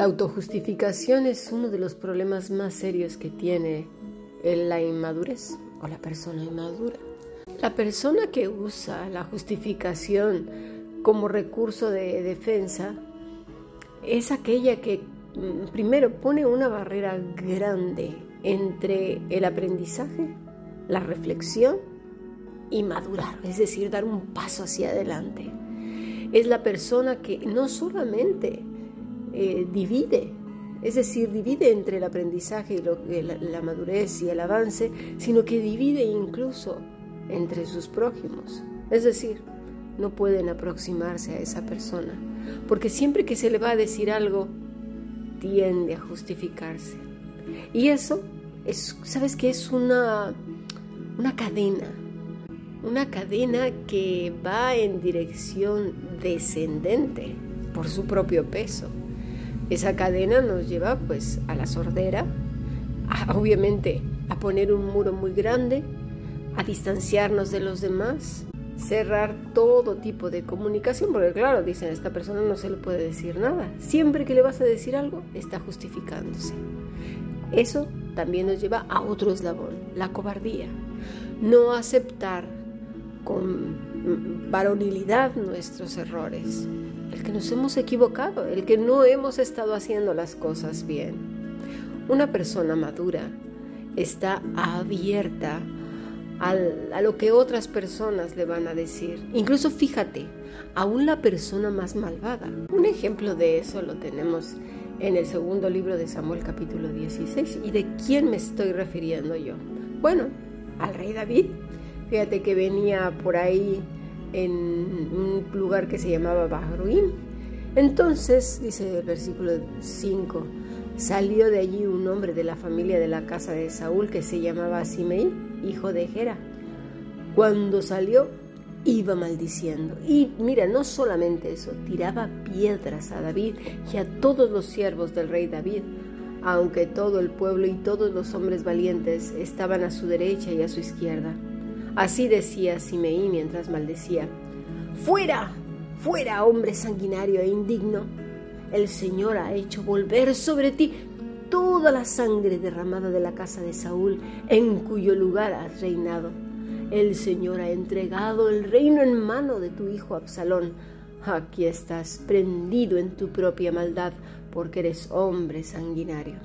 La autojustificación es uno de los problemas más serios que tiene la inmadurez o la persona inmadura. La persona que usa la justificación como recurso de defensa es aquella que mm, primero pone una barrera grande entre el aprendizaje, la reflexión y madurar, es decir, dar un paso hacia adelante. Es la persona que no solamente eh, divide, es decir, divide entre el aprendizaje y la madurez y el avance, sino que divide incluso entre sus prójimos. Es decir, no pueden aproximarse a esa persona, porque siempre que se le va a decir algo, tiende a justificarse. Y eso es, ¿sabes qué? Es una, una cadena, una cadena que va en dirección descendente por su propio peso. Esa cadena nos lleva pues a la sordera, obviamente a poner un muro muy grande, a distanciarnos de los demás, cerrar todo tipo de comunicación, porque claro, dicen, a esta persona no se le puede decir nada. Siempre que le vas a decir algo, está justificándose. Eso también nos lleva a otro eslabón, la cobardía. No aceptar con varonilidad nuestros errores, el que nos hemos equivocado, el que no hemos estado haciendo las cosas bien. Una persona madura está abierta a lo que otras personas le van a decir. Incluso fíjate, aún la persona más malvada. Un ejemplo de eso lo tenemos en el segundo libro de Samuel capítulo 16. ¿Y de quién me estoy refiriendo yo? Bueno, al rey David. Fíjate que venía por ahí en un lugar que se llamaba Bahruim. Entonces, dice el versículo 5, salió de allí un hombre de la familia de la casa de Saúl que se llamaba Simei hijo de Gera. Cuando salió, iba maldiciendo. Y mira, no solamente eso, tiraba piedras a David y a todos los siervos del rey David, aunque todo el pueblo y todos los hombres valientes estaban a su derecha y a su izquierda. Así decía Simeí mientras maldecía, Fuera, fuera, hombre sanguinario e indigno. El Señor ha hecho volver sobre ti toda la sangre derramada de la casa de Saúl, en cuyo lugar has reinado. El Señor ha entregado el reino en mano de tu hijo Absalón. Aquí estás prendido en tu propia maldad, porque eres hombre sanguinario.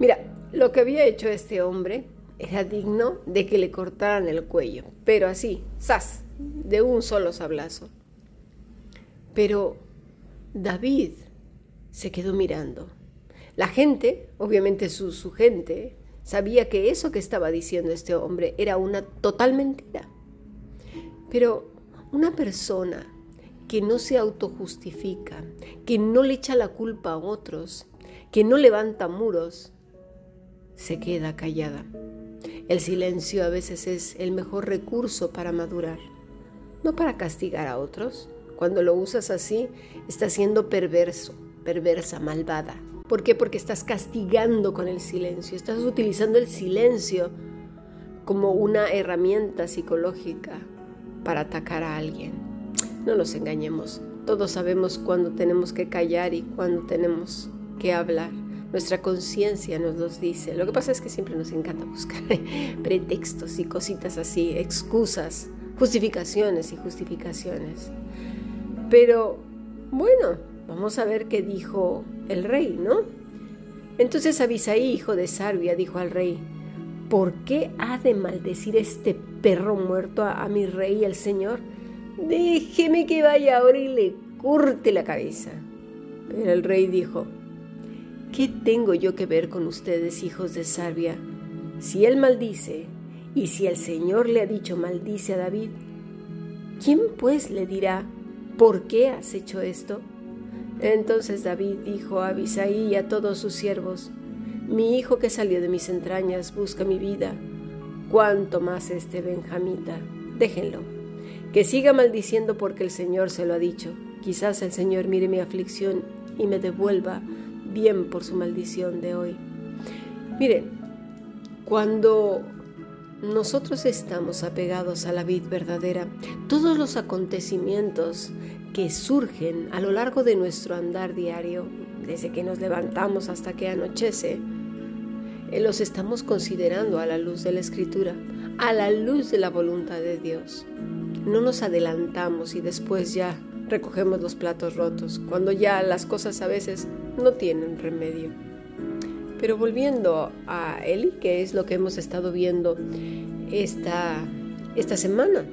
Mira, lo que había hecho este hombre era digno de que le cortaran el cuello, pero así, ¡zas!, de un solo sablazo. Pero David se quedó mirando la gente, obviamente su, su gente, sabía que eso que estaba diciendo este hombre era una total mentira. Pero una persona que no se autojustifica, que no le echa la culpa a otros, que no levanta muros, se queda callada. El silencio a veces es el mejor recurso para madurar, no para castigar a otros. Cuando lo usas así, estás siendo perverso, perversa, malvada. ¿Por qué? Porque estás castigando con el silencio, estás utilizando el silencio como una herramienta psicológica para atacar a alguien. No nos engañemos, todos sabemos cuándo tenemos que callar y cuándo tenemos que hablar. Nuestra conciencia nos los dice. Lo que pasa es que siempre nos encanta buscar pretextos y cositas así, excusas, justificaciones y justificaciones. Pero bueno, vamos a ver qué dijo el rey, ¿no? Entonces Abisaí, hijo de Sarbia, dijo al rey, ¿por qué ha de maldecir este perro muerto a, mi rey, el Señor? Déjeme que vaya ahora y le curte la cabeza. Pero el rey dijo, ¿qué tengo yo que ver con ustedes, hijos de Sarbia? Si él maldice, y si el Señor le ha dicho maldice a David, ¿quién pues le dirá, ¿por qué has hecho esto? Entonces David dijo a Abisaí y a todos sus siervos, mi hijo que salió de mis entrañas busca mi vida, cuánto más este Benjamita, déjenlo, que siga maldiciendo porque el Señor se lo ha dicho, quizás el Señor mire mi aflicción y me devuelva bien por su maldición de hoy. Miren, cuando nosotros estamos apegados a la vid verdadera, todos los acontecimientos que surgen a lo largo de nuestro andar diario, desde que nos levantamos hasta que anochece, eh, los estamos considerando a la luz de la escritura, a la luz de la voluntad de Dios. No nos adelantamos y después ya recogemos los platos rotos, cuando ya las cosas a veces no tienen remedio. Pero volviendo a Eli, que es lo que hemos estado viendo esta, esta semana,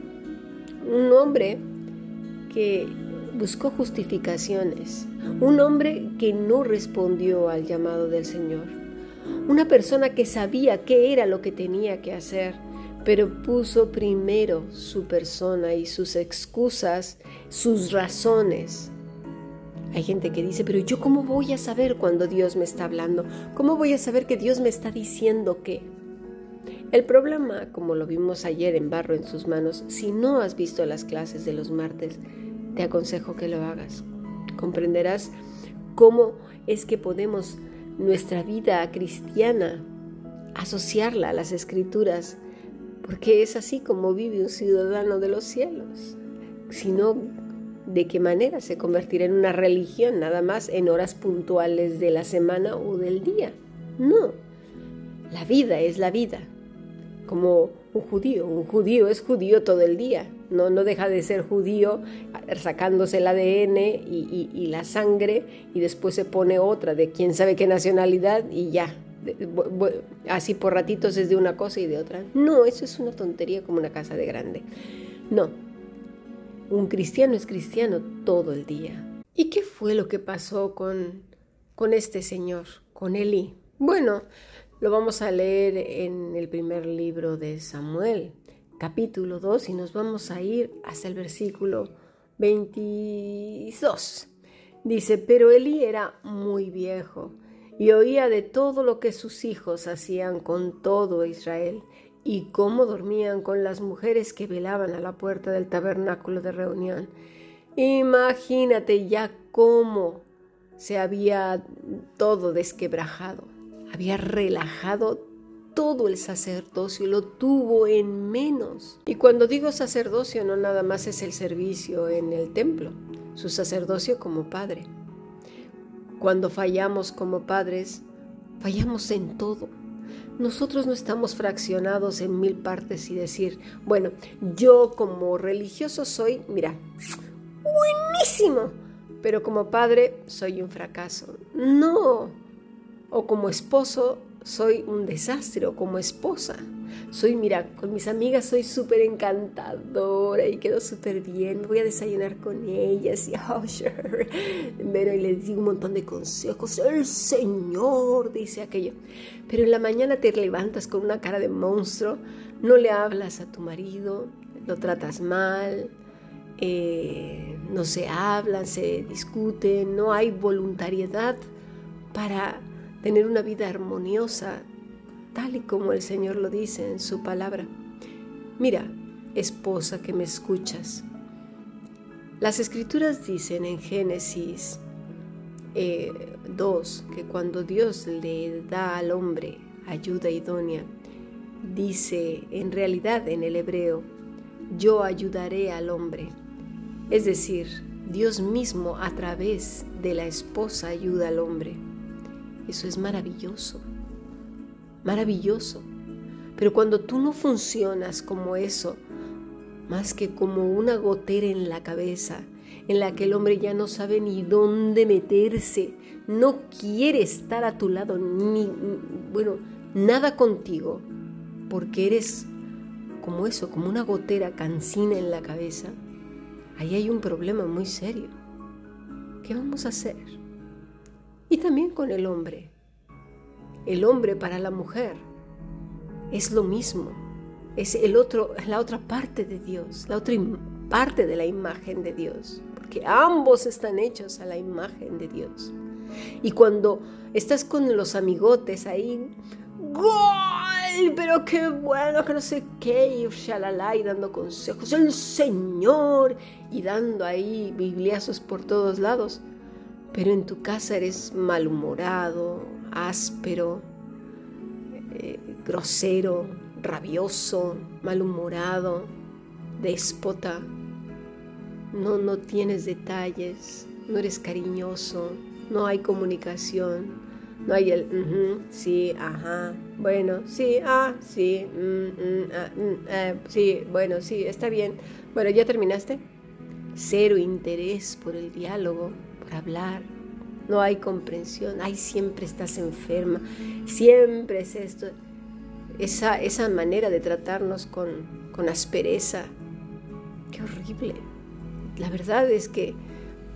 un hombre que buscó justificaciones, un hombre que no respondió al llamado del Señor, una persona que sabía qué era lo que tenía que hacer, pero puso primero su persona y sus excusas, sus razones. Hay gente que dice, pero yo cómo voy a saber cuando Dios me está hablando? ¿Cómo voy a saber que Dios me está diciendo qué? El problema, como lo vimos ayer en Barro en sus manos, si no has visto las clases de los martes, te aconsejo que lo hagas. Comprenderás cómo es que podemos nuestra vida cristiana asociarla a las escrituras, porque es así como vive un ciudadano de los cielos, sino de qué manera se convertirá en una religión nada más en horas puntuales de la semana o del día. No, la vida es la vida, como un judío, un judío es judío todo el día, no, no deja de ser judío sacándose el ADN y, la sangre y después se pone otra de quién sabe qué nacionalidad y ya. Así por ratitos es de una cosa y de otra. No, eso es una tontería como una casa de grande. No, un cristiano es cristiano todo el día. ¿Y qué fue lo que pasó con, con este señor, con Eli? Bueno, lo vamos a leer en el primer libro de Samuel, capítulo 2 y nos vamos a ir hasta el versículo 22. Dice, pero Elí era muy viejo y oía de todo lo que sus hijos hacían con todo Israel y cómo dormían con las mujeres que velaban a la puerta del tabernáculo de reunión. Imagínate ya cómo se había todo desquebrajado, había relajado todo el sacerdocio, lo tuvo en menos. Y cuando digo sacerdocio, no nada más es el servicio en el templo, su sacerdocio como padre. Cuando fallamos como padres, fallamos en todo. Nosotros no estamos fraccionados en mil partes y decir, bueno, yo como religioso soy, mira, buenísimo, pero como padre soy un fracaso. No. O como esposo soy un desastre o como esposa. Soy, mira, con mis amigas soy súper encantadora y quedo súper bien. voy a desayunar con ellas y, oh, sure. Pero y les digo un montón de consejos. El Señor dice aquello. Pero en la mañana te levantas con una cara de monstruo, no le hablas a tu marido, lo tratas mal, eh, no se hablan, se discuten, no hay voluntariedad para tener una vida armoniosa, tal y como el Señor lo dice en su palabra. Mira, esposa que me escuchas, las escrituras dicen en Génesis 2 eh, que cuando Dios le da al hombre ayuda idónea, dice en realidad en el hebreo, yo ayudaré al hombre. Es decir, Dios mismo a través de la esposa ayuda al hombre. Eso es maravilloso, maravilloso. Pero cuando tú no funcionas como eso, más que como una gotera en la cabeza, en la que el hombre ya no sabe ni dónde meterse, no quiere estar a tu lado, ni, bueno, nada contigo, porque eres como eso, como una gotera cansina en la cabeza, ahí hay un problema muy serio. ¿Qué vamos a hacer? Y también con el hombre. El hombre para la mujer es lo mismo. Es el otro, la otra parte de Dios, la otra parte de la imagen de Dios. Porque ambos están hechos a la imagen de Dios. Y cuando estás con los amigotes ahí, ¡Gol! Pero qué bueno, que no sé qué, y shalala, y dando consejos, el Señor, y dando ahí bibliazos por todos lados pero en tu casa eres malhumorado, áspero, eh, grosero, rabioso, malhumorado, déspota, no, no tienes detalles, no eres cariñoso, no hay comunicación, no hay el sí, ajá, bueno, sí, ah, sí, mm, mm, ah, mm, eh, sí, bueno, sí, está bien. Bueno, ¿ya terminaste? Cero interés por el diálogo, por hablar. No hay comprensión. Ay, siempre estás enferma. Siempre es esto. Esa, esa manera de tratarnos con, con aspereza. Qué horrible. La verdad es que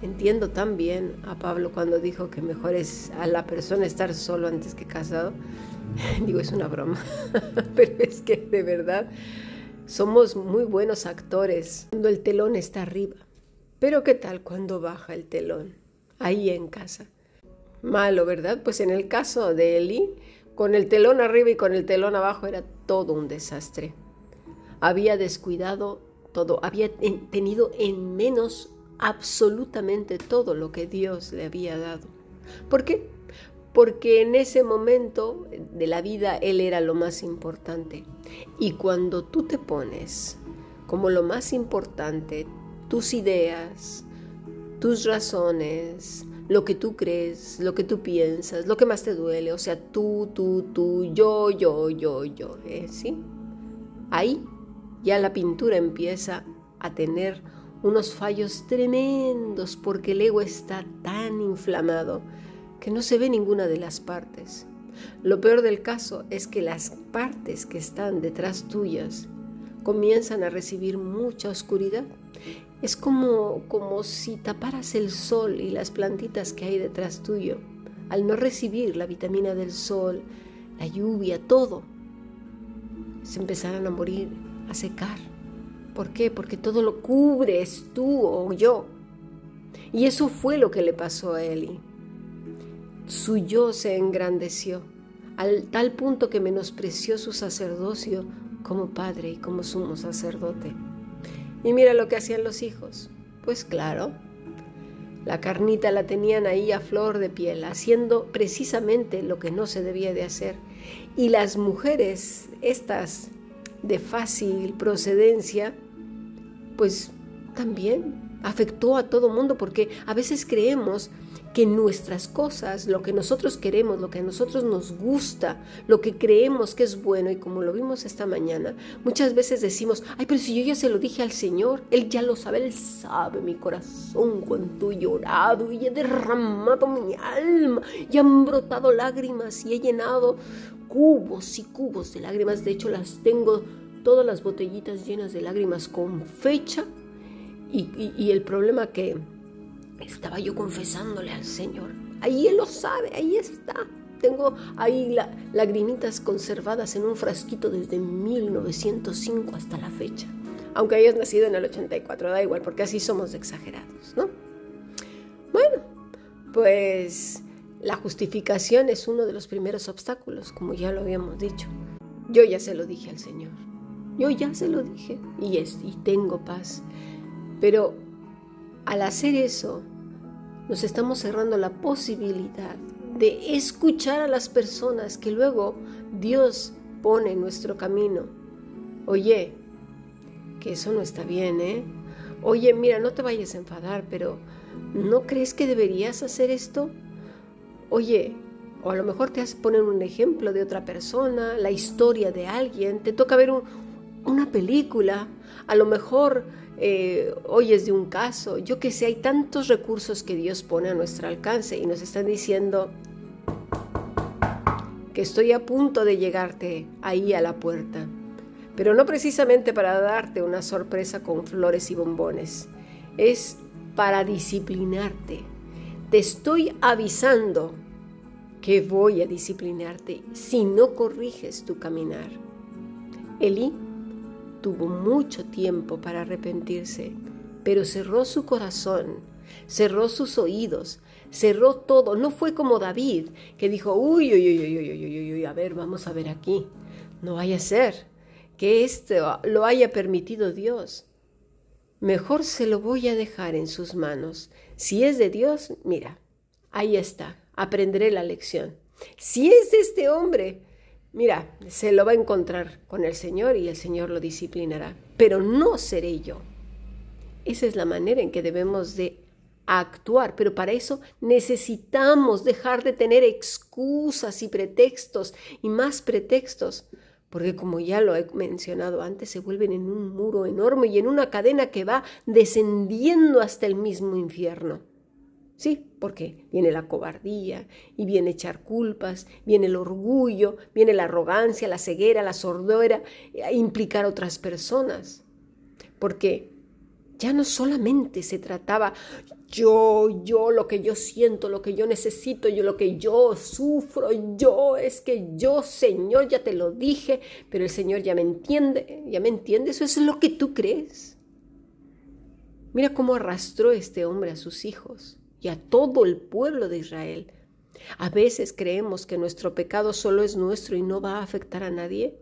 Entiendo también a Pablo cuando dijo que mejor es a la persona estar solo antes que casado. Digo, es una broma, pero es que de verdad somos muy buenos actores cuando el telón está arriba. Pero ¿qué tal cuando baja el telón? Ahí en casa. Malo, ¿verdad? Pues en el caso de Eli, con el telón arriba y con el telón abajo era todo un desastre. Había descuidado todo, había tenido en menos absolutamente todo lo que Dios le había dado. ¿Por qué? Porque en ese momento de la vida Él era lo más importante. Y cuando tú te pones como lo más importante tus ideas, tus razones, lo que tú crees, lo que tú piensas, lo que más te duele, o sea, tú, tú, tú, yo, yo, yo, yo, ¿eh? ¿sí? Ahí ya la pintura empieza a tener unos fallos tremendos porque el ego está tan inflamado que no se ve ninguna de las partes. Lo peor del caso es que las partes que están detrás tuyas comienzan a recibir mucha oscuridad. Es como, como si taparas el sol y las plantitas que hay detrás tuyo. Al no recibir la vitamina del sol, la lluvia, todo, se empezarán a morir, a secar. ¿Por qué? Porque todo lo cubres tú o yo. Y eso fue lo que le pasó a Eli. Su yo se engrandeció al tal punto que menospreció su sacerdocio como padre y como sumo sacerdote. Y mira lo que hacían los hijos. Pues claro, la carnita la tenían ahí a flor de piel, haciendo precisamente lo que no se debía de hacer. Y las mujeres, estas de fácil procedencia, pues también afectó a todo mundo porque a veces creemos que nuestras cosas, lo que nosotros queremos, lo que a nosotros nos gusta, lo que creemos que es bueno y como lo vimos esta mañana, muchas veces decimos, ay, pero si yo ya se lo dije al Señor, Él ya lo sabe, Él sabe mi corazón cuánto he llorado y he derramado mi alma y han brotado lágrimas y he llenado cubos y cubos de lágrimas, de hecho las tengo todas las botellitas llenas de lágrimas con fecha y, el problema que estaba yo confesándole al Señor. Ahí Él lo sabe, ahí está. Tengo ahí la, lagrimitas conservadas en un frasquito desde 1905 hasta la fecha. Aunque hayas nacido en el 84, da igual, porque así somos exagerados, ¿no? Bueno, pues la justificación es uno de los primeros obstáculos, como ya lo habíamos dicho. Yo ya se lo dije al Señor. Yo ya se lo dije y, es, y tengo paz. Pero al hacer eso, nos estamos cerrando la posibilidad de escuchar a las personas que luego Dios pone en nuestro camino. Oye, que eso no está bien, ¿eh? Oye, mira, no te vayas a enfadar, pero ¿no crees que deberías hacer esto? Oye, o a lo mejor te hace poner un ejemplo de otra persona, la historia de alguien, te toca ver un, una película, a lo mejor eh, oyes de un caso, yo que sé, hay tantos recursos que Dios pone a nuestro alcance y nos están diciendo que estoy a punto de llegarte ahí a la puerta, pero no precisamente para darte una sorpresa con flores y bombones, es para disciplinarte. Te estoy avisando que voy a disciplinarte si no corriges tu caminar. Eli tuvo mucho tiempo para arrepentirse, pero cerró su corazón, cerró sus oídos, cerró todo. No fue como David, que dijo, uy, uy, uy, uy, uy, uy, uy, a ver, vamos a ver aquí. No vaya a ser que esto lo haya permitido Dios. Mejor se lo voy a dejar en sus manos. Si es de Dios, mira, ahí está, aprenderé la lección. Si es de este hombre, Mira, se lo va a encontrar con el Señor y el Señor lo disciplinará, pero no seré yo. Esa es la manera en que debemos de actuar, pero para eso necesitamos dejar de tener excusas y pretextos y más pretextos, porque como ya lo he mencionado antes, se vuelven en un muro enorme y en una cadena que va descendiendo hasta el mismo infierno. Sí, porque viene la cobardía y viene echar culpas, viene el orgullo, viene la arrogancia, la ceguera, la sordera, implicar a otras personas. Porque ya no solamente se trataba yo, yo, lo que yo siento, lo que yo necesito, yo, lo que yo sufro, yo, es que yo, Señor, ya te lo dije, pero el Señor ya me entiende, ya me entiende, eso es lo que tú crees. Mira cómo arrastró este hombre a sus hijos y a todo el pueblo de Israel. A veces creemos que nuestro pecado solo es nuestro y no va a afectar a nadie.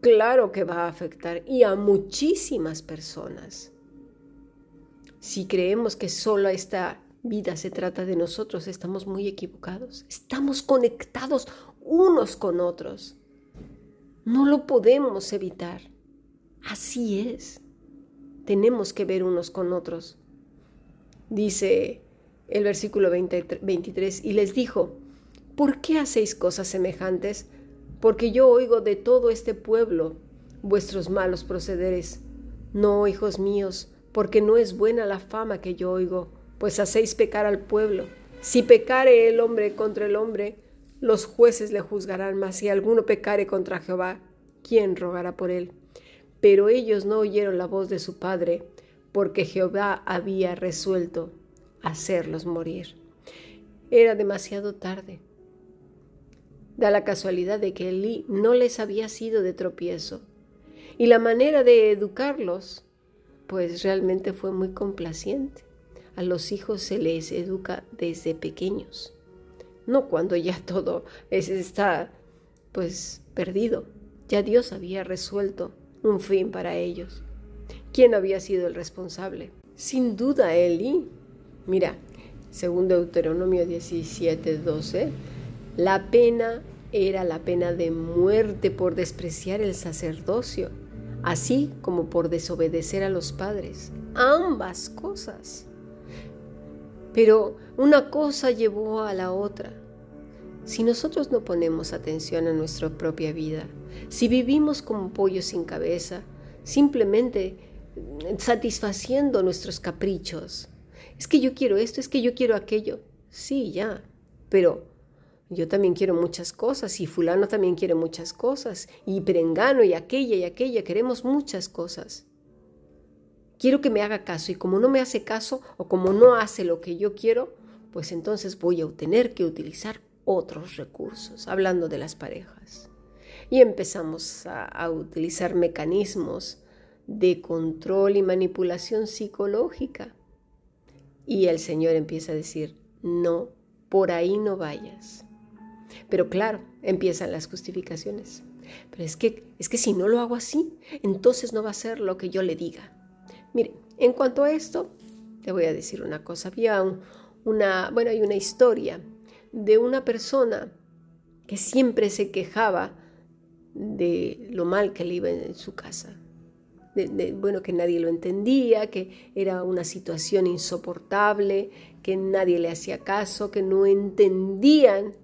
Claro que va a afectar y a muchísimas personas. Si creemos que solo esta vida se trata de nosotros, estamos muy equivocados. Estamos conectados unos con otros. No lo podemos evitar. Así es. Tenemos que ver unos con otros. Dice el versículo 23, y les dijo, ¿por qué hacéis cosas semejantes? Porque yo oigo de todo este pueblo vuestros malos procederes. No, hijos míos, porque no es buena la fama que yo oigo, pues hacéis pecar al pueblo. Si pecare el hombre contra el hombre, los jueces le juzgarán, mas si alguno pecare contra Jehová, ¿quién rogará por él? Pero ellos no oyeron la voz de su padre, porque Jehová había resuelto hacerlos morir. Era demasiado tarde. Da la casualidad de que Elí no les había sido de tropiezo. Y la manera de educarlos, pues realmente fue muy complaciente. A los hijos se les educa desde pequeños, no cuando ya todo está pues perdido. Ya Dios había resuelto un fin para ellos. ¿Quién había sido el responsable? Sin duda Elí, Mira, según Deuteronomio 17, 12, la pena era la pena de muerte por despreciar el sacerdocio, así como por desobedecer a los padres. Ambas cosas. Pero una cosa llevó a la otra. Si nosotros no ponemos atención a nuestra propia vida, si vivimos como pollos sin cabeza, simplemente satisfaciendo nuestros caprichos, es que yo quiero esto, es que yo quiero aquello. Sí, ya, pero yo también quiero muchas cosas y fulano también quiere muchas cosas y perengano y aquella y aquella, queremos muchas cosas. Quiero que me haga caso y como no me hace caso o como no hace lo que yo quiero, pues entonces voy a tener que utilizar otros recursos, hablando de las parejas. Y empezamos a, a utilizar mecanismos de control y manipulación psicológica y el Señor empieza a decir, no, por ahí no vayas. Pero claro, empiezan las justificaciones. Pero es que, es que si no lo hago así, entonces no va a ser lo que yo le diga. Mire, en cuanto a esto, te voy a decir una cosa. Había una, bueno, hay una historia de una persona que siempre se quejaba de lo mal que le iba en su casa bueno, que nadie lo entendía, que era una situación insoportable, que nadie le hacía caso, que no entendían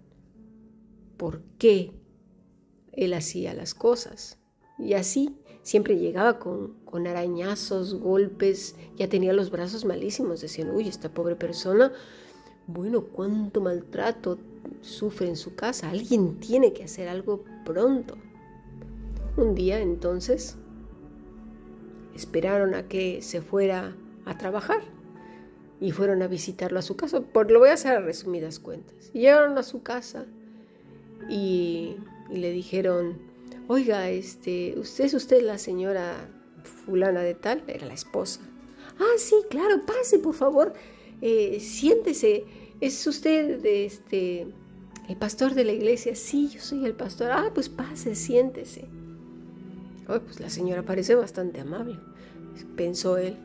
por qué él hacía las cosas. Y así siempre llegaba con, con arañazos, golpes, ya tenía los brazos malísimos, decían, uy, esta pobre persona, bueno, cuánto maltrato sufre en su casa, alguien tiene que hacer algo pronto. Un día entonces esperaron a que se fuera a trabajar y fueron a visitarlo a su casa. Por, lo voy a hacer a resumidas cuentas. llegaron a su casa y, le dijeron, oiga, este, ¿usted es usted la señora fulana de tal? Era la esposa. Ah, sí, claro, pase, por favor, eh, siéntese. ¿Es usted este, el pastor de la iglesia? Sí, yo soy el pastor. Ah, pues pase, siéntese pues la señora parece bastante amable, pensó él.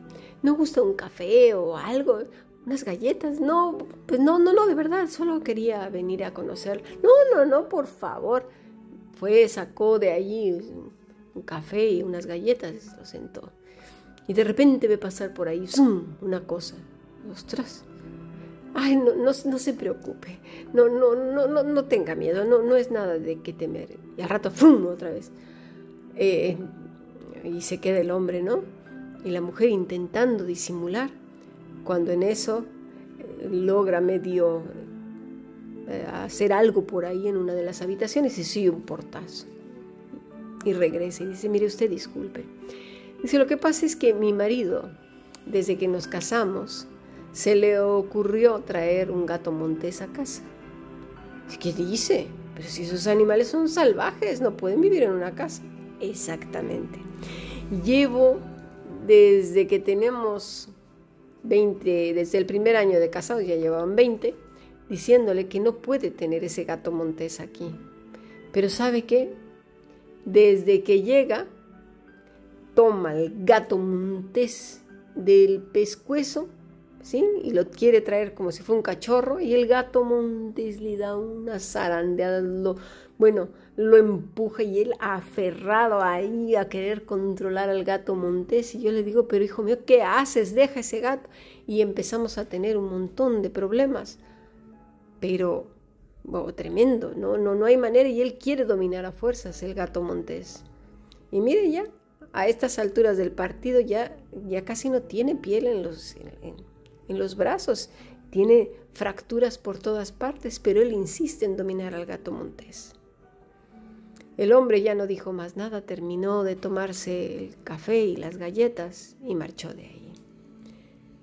¿No gusta un café o algo? ¿Unas galletas? No, pues no, no, no, de verdad, solo quería venir a conocer. No, no, no, por favor. Fue, sacó de allí un café y unas galletas, lo sentó. Y de repente ve pasar por ahí ¡zum! una cosa. ostras, ay, no, no, se preocupe, no, no, no, no, no tenga miedo, no, no es nada de que temer. Y al rato, ¡fum! otra vez. Eh, y se queda el hombre, ¿no? Y la mujer intentando disimular, cuando en eso eh, logra medio eh, hacer algo por ahí en una de las habitaciones y sigue un portazo. Y regresa y dice, mire usted, disculpe. Dice, lo que pasa es que mi marido, desde que nos casamos, se le ocurrió traer un gato montés a casa. ¿Qué dice? Pero si esos animales son salvajes, no pueden vivir en una casa. Exactamente. Llevo desde que tenemos 20, desde el primer año de casados, ya llevaban 20, diciéndole que no puede tener ese gato montés aquí. Pero ¿sabe qué? Desde que llega, toma el gato montés del pescuezo, ¿sí? Y lo quiere traer como si fuera un cachorro, y el gato montés le da una zarandeada, bueno, lo empuja y él aferrado ahí a querer controlar al gato montés. Y yo le digo, pero hijo mío, ¿qué haces? Deja ese gato. Y empezamos a tener un montón de problemas. Pero, oh, tremendo, ¿no? No, no hay manera y él quiere dominar a fuerzas el gato montés. Y mire ya, a estas alturas del partido ya, ya casi no tiene piel en los, en los brazos. Tiene fracturas por todas partes, pero él insiste en dominar al gato montés. El hombre ya no dijo más nada, terminó de tomarse el café y las galletas y marchó de ahí.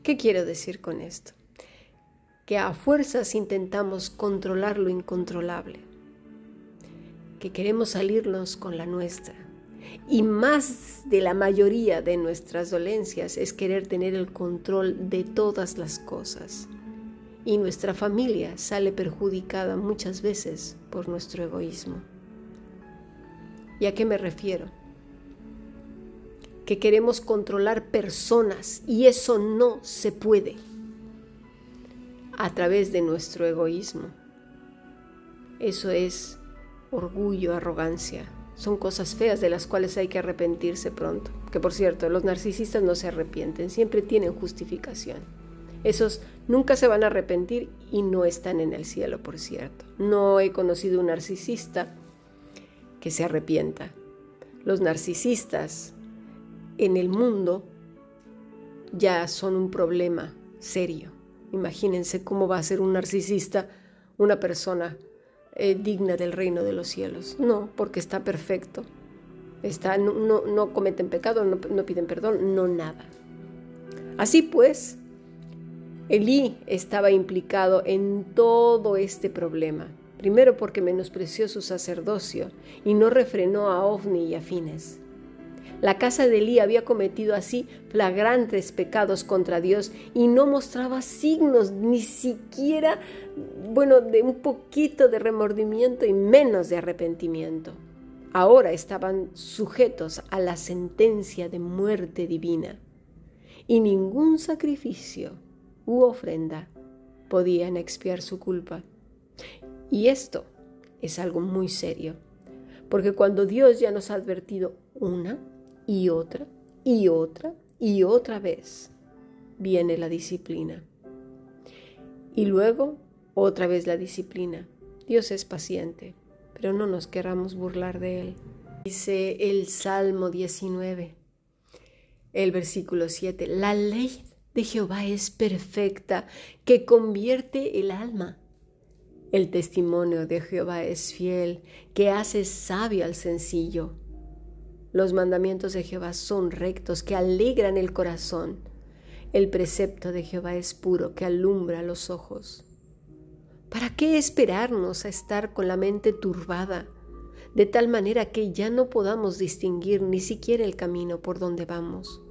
¿Qué quiero decir con esto? Que a fuerzas intentamos controlar lo incontrolable, que queremos salirnos con la nuestra. Y más de la mayoría de nuestras dolencias es querer tener el control de todas las cosas. Y nuestra familia sale perjudicada muchas veces por nuestro egoísmo. ¿Y a qué me refiero? Que queremos controlar personas y eso no se puede a través de nuestro egoísmo. Eso es orgullo, arrogancia. Son cosas feas de las cuales hay que arrepentirse pronto. Que por cierto, los narcisistas no se arrepienten, siempre tienen justificación. Esos nunca se van a arrepentir y no están en el cielo, por cierto. No he conocido un narcisista que se arrepienta. Los narcisistas en el mundo ya son un problema serio. Imagínense cómo va a ser un narcisista una persona eh, digna del reino de los cielos. No, porque está perfecto. Está, no, no, cometen pecado, no, no piden perdón, no nada. Así pues, Elí estaba implicado en todo este problema. Primero porque menospreció su sacerdocio y no refrenó a Ovni y a Fines. La casa de Elí había cometido así flagrantes pecados contra Dios y no mostraba signos ni siquiera, bueno, de un poquito de remordimiento y menos de arrepentimiento. Ahora estaban sujetos a la sentencia de muerte divina y ningún sacrificio u ofrenda podían expiar su culpa. Y esto es algo muy serio, porque cuando Dios ya nos ha advertido una y otra y otra y otra vez, viene la disciplina. Y luego otra vez la disciplina. Dios es paciente, pero no nos queramos burlar de Él. Dice el Salmo 19, el versículo 7, la ley de Jehová es perfecta, que convierte el alma. El testimonio de Jehová es fiel, que hace sabio al sencillo. Los mandamientos de Jehová son rectos, que alegran el corazón. El precepto de Jehová es puro, que alumbra los ojos. ¿Para qué esperarnos a estar con la mente turbada, de tal manera que ya no podamos distinguir ni siquiera el camino por donde vamos?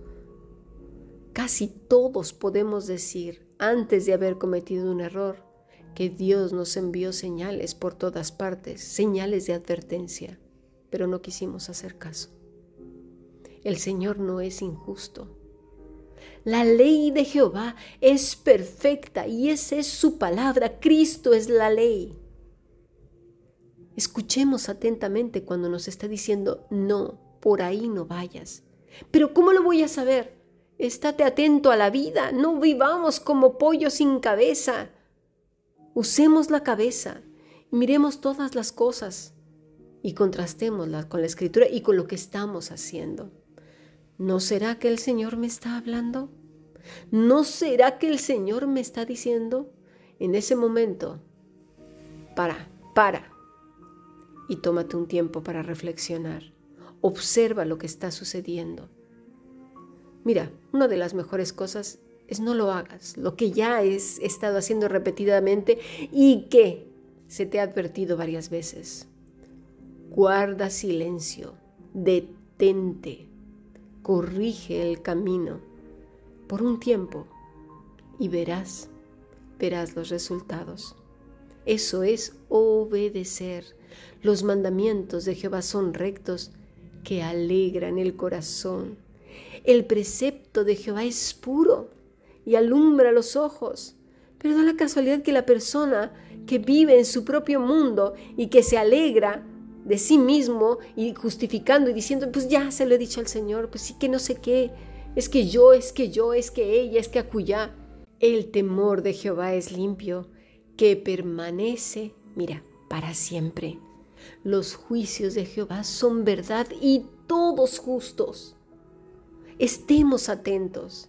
Casi todos podemos decir, antes de haber cometido un error, que Dios nos envió señales por todas partes, señales de advertencia, pero no quisimos hacer caso. El Señor no es injusto. La ley de Jehová es perfecta y esa es su palabra. Cristo es la ley. Escuchemos atentamente cuando nos está diciendo, no, por ahí no vayas. Pero ¿cómo lo voy a saber? Estate atento a la vida, no vivamos como pollos sin cabeza. Usemos la cabeza miremos todas las cosas y contrastémoslas con la escritura y con lo que estamos haciendo. ¿No será que el Señor me está hablando? ¿No será que el Señor me está diciendo en ese momento, para, para, y tómate un tiempo para reflexionar? Observa lo que está sucediendo. Mira, una de las mejores cosas es no lo hagas, lo que ya has estado haciendo repetidamente y que se te ha advertido varias veces. Guarda silencio, detente, corrige el camino por un tiempo y verás, verás los resultados. Eso es obedecer. Los mandamientos de Jehová son rectos que alegran el corazón. El precepto de Jehová es puro y alumbra los ojos. Pero da la casualidad que la persona que vive en su propio mundo y que se alegra de sí mismo y justificando y diciendo, pues ya se lo he dicho al Señor, pues sí que no sé qué, es que yo, es que yo, es que ella, es que acullá. El temor de Jehová es limpio, que permanece, mira, para siempre. Los juicios de Jehová son verdad y todos justos. Estemos atentos,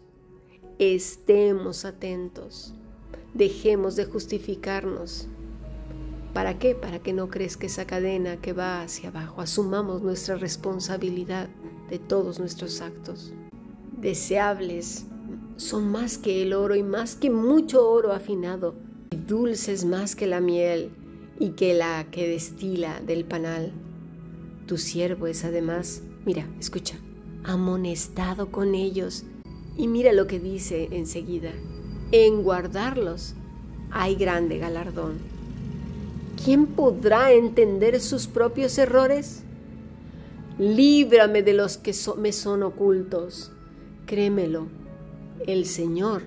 estemos atentos. Dejemos de justificarnos. ¿Para qué? Para que no crezca esa cadena que va hacia abajo. Asumamos nuestra responsabilidad de todos nuestros actos deseables son más que el oro y más que mucho oro afinado, y dulces más que la miel y que la que destila del panal. Tu siervo es además, mira, escucha, amonestado con ellos. Y mira lo que dice enseguida, en guardarlos hay grande galardón. ¿Quién podrá entender sus propios errores? Líbrame de los que me son ocultos Créemelo, el Señor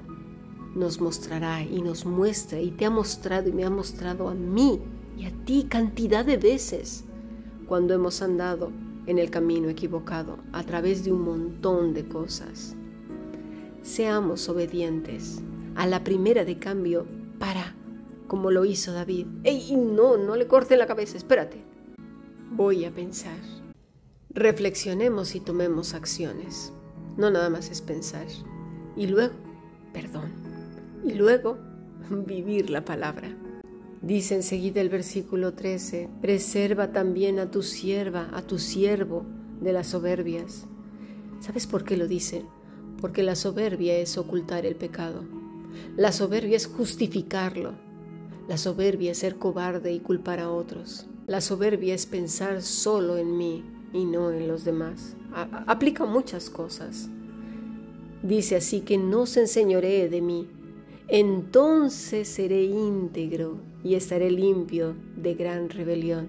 nos mostrará y nos muestra y te ha mostrado y me ha mostrado a mí y a ti cantidad de veces cuando hemos andado en el camino equivocado a través de un montón de cosas. Seamos obedientes a la primera de cambio para, como lo hizo David. ¡Ey, no, no le corte la cabeza! Espérate. Voy a pensar. Reflexionemos y tomemos acciones. No nada más es pensar. Y luego, perdón. Y luego, vivir la palabra. Dice enseguida el versículo 13, preserva también a tu sierva, a tu siervo de las soberbias. ¿Sabes por qué lo dice? Porque la soberbia es ocultar el pecado. La soberbia es justificarlo. La soberbia es ser cobarde y culpar a otros. La soberbia es pensar solo en mí y no en los demás aplica muchas cosas. Dice así que no se enseñoree de mí, entonces seré íntegro y estaré limpio de gran rebelión.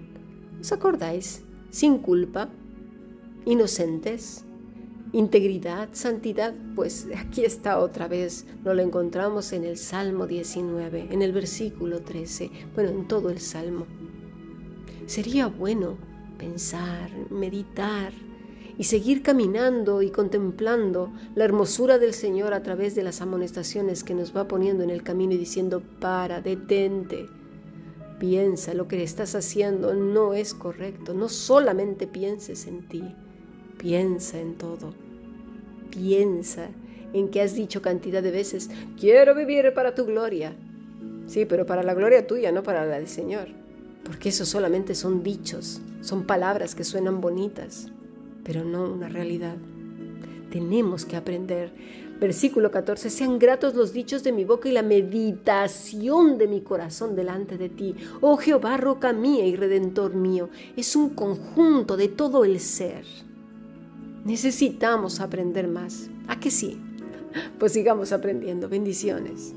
¿Os acordáis? Sin culpa, inocentes, integridad, santidad, pues aquí está otra vez, no lo encontramos en el Salmo 19, en el versículo 13, bueno, en todo el Salmo. Sería bueno pensar, meditar, y seguir caminando y contemplando la hermosura del Señor a través de las amonestaciones que nos va poniendo en el camino y diciendo, para, detente, piensa, lo que estás haciendo no es correcto, no solamente pienses en ti, piensa en todo, piensa en que has dicho cantidad de veces, quiero vivir para tu gloria. Sí, pero para la gloria tuya, no para la del Señor. Porque eso solamente son dichos, son palabras que suenan bonitas pero no una realidad. Tenemos que aprender. Versículo 14, sean gratos los dichos de mi boca y la meditación de mi corazón delante de ti. Oh Jehová, roca mía y redentor mío. Es un conjunto de todo el ser. Necesitamos aprender más. ¿A que sí? Pues sigamos aprendiendo. Bendiciones.